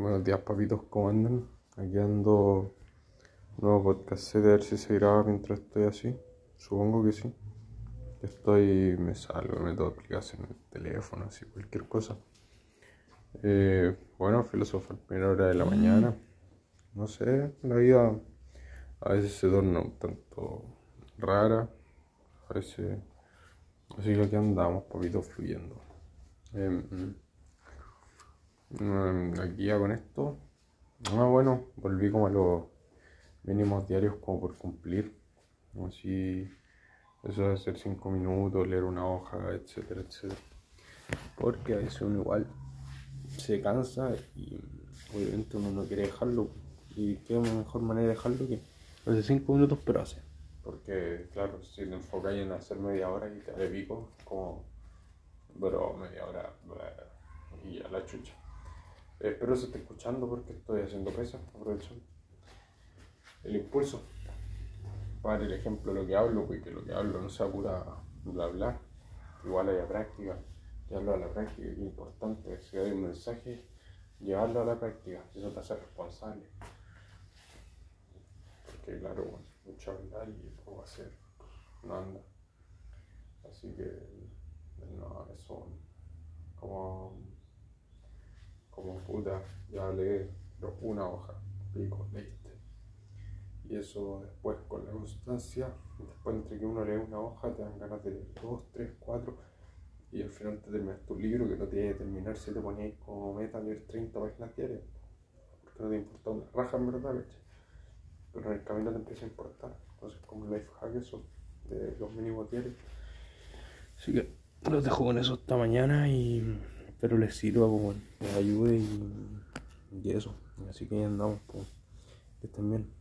Buenos días, papitos, ¿cómo andan? Aquí ando nuevo podcast, a ver si se graba mientras estoy así. Supongo que sí. Estoy, me salgo, me meto aplicación en el teléfono, así, cualquier cosa. Eh, bueno, filosofar primera hora de la mañana. No sé, la vida a veces se torna un tanto rara. A veces, así que aquí andamos, papitos, fluyendo. Em, Mm, aquí ya con esto. Ah, bueno, volví como a los mínimos diarios como por cumplir. Si eso de hacer cinco minutos, leer una hoja, etcétera, etcétera. Porque a veces uno igual se cansa y obviamente uno no quiere dejarlo. Y qué mejor manera de dejarlo que hace cinco minutos pero hace. Porque claro, si te enfocas en hacer media hora y te pico, como, pero media hora y a la chucha. Espero se esté escuchando porque estoy haciendo pesas, aprovechando. El impulso. Para el ejemplo lo que hablo, porque lo que hablo no sea pura bla bla. Igual haya práctica. Llevarlo a la práctica, es importante. Si hay un mensaje, llevarlo a la práctica. Eso te hace responsable. Porque claro, bueno, mucho hablar y poco hacer. No anda. Así que no, eso como como puta, ya leí una hoja, pico, leíste. Y eso después con la constancia, después entre que uno lee una hoja te dan ganas de leer dos, tres, cuatro, y al final te terminas tu libro que no tiene que terminar si te ponías como meta leer 30 páginas diarias, porque no te importa una raja en verdad, Pero en el camino te empieza a importar. Entonces, como life hack, eso, de los mínimos diarios. Así que los dejo con eso esta mañana y espero les sirva, pues, les ayude y, y, eso. Así que andamos, pues, que estén bien.